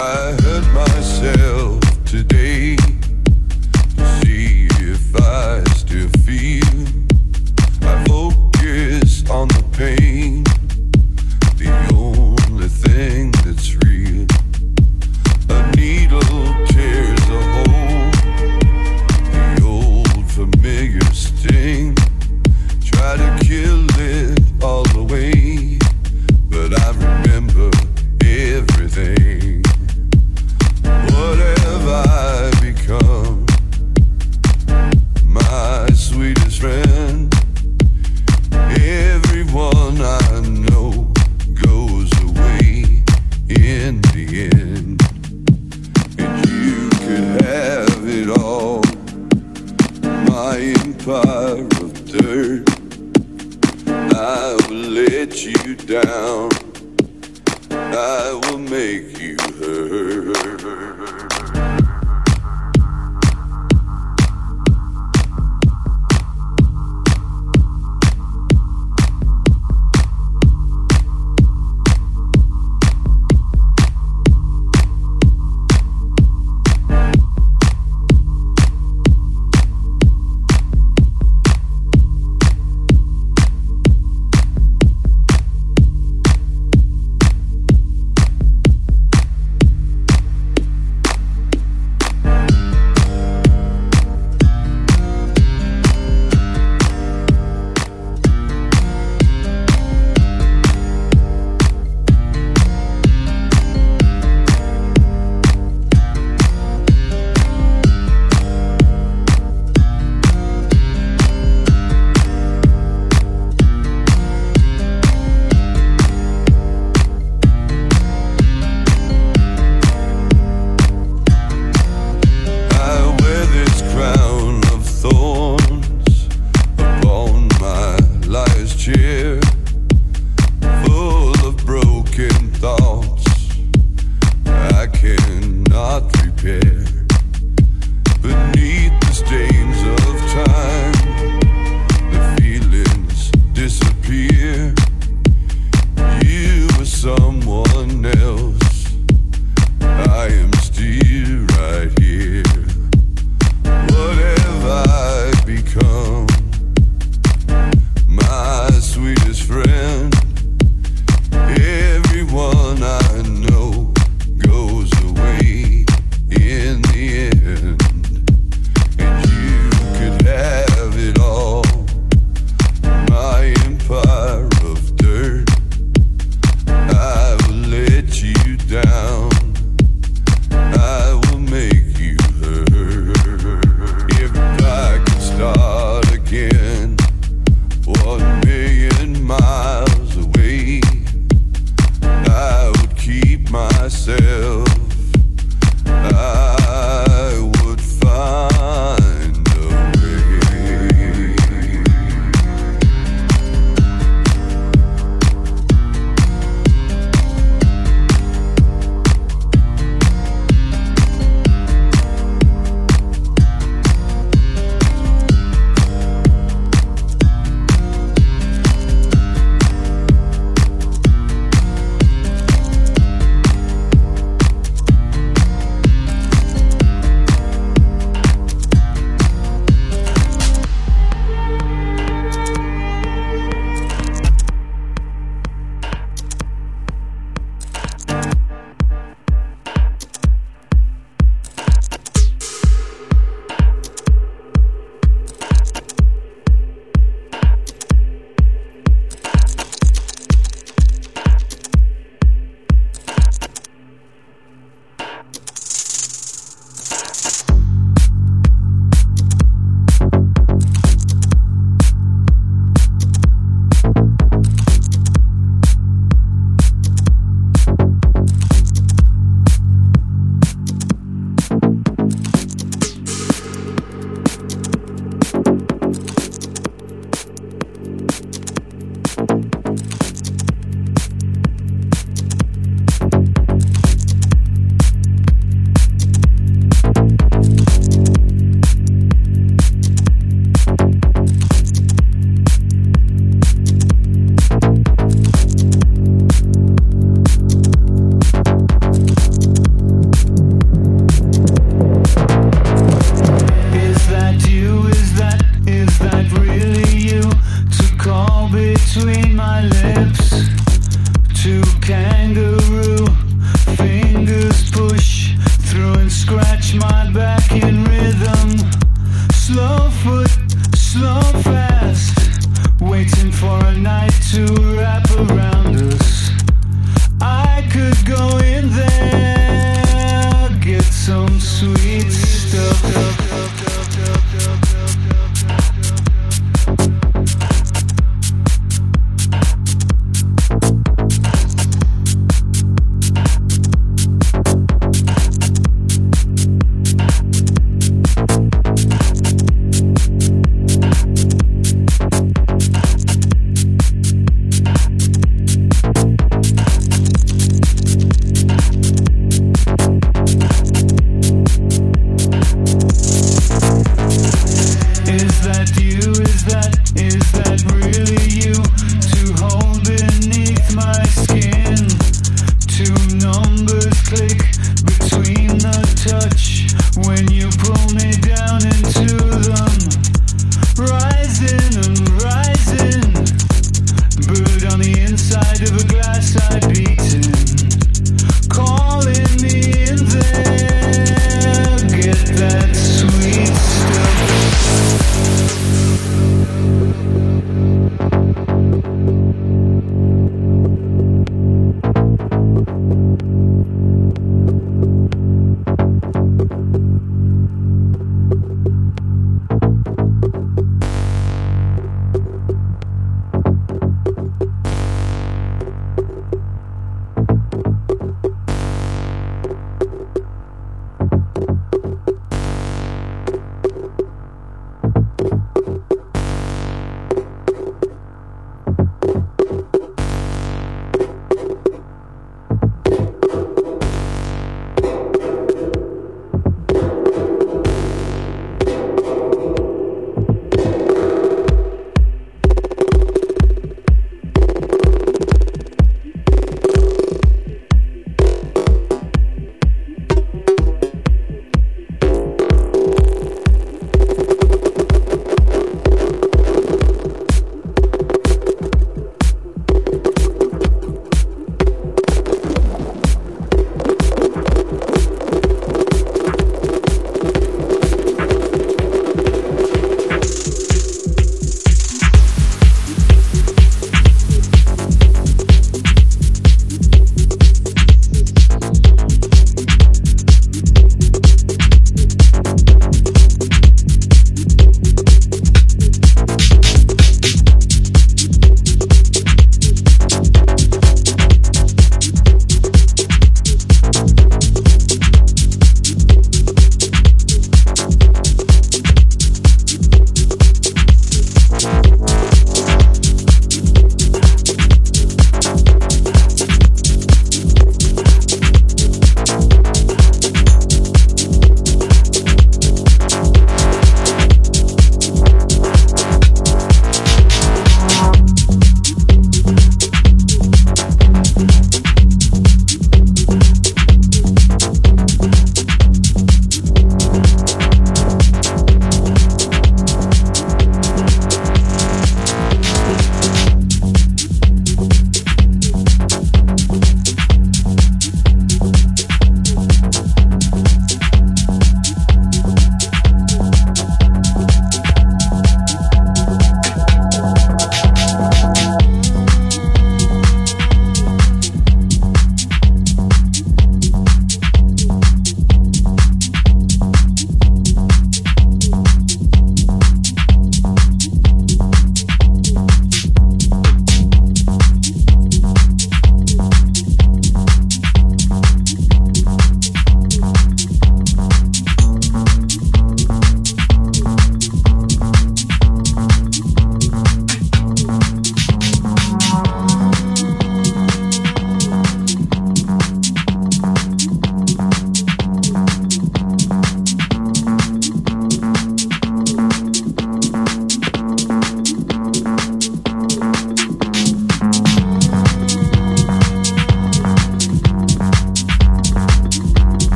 I hurt myself.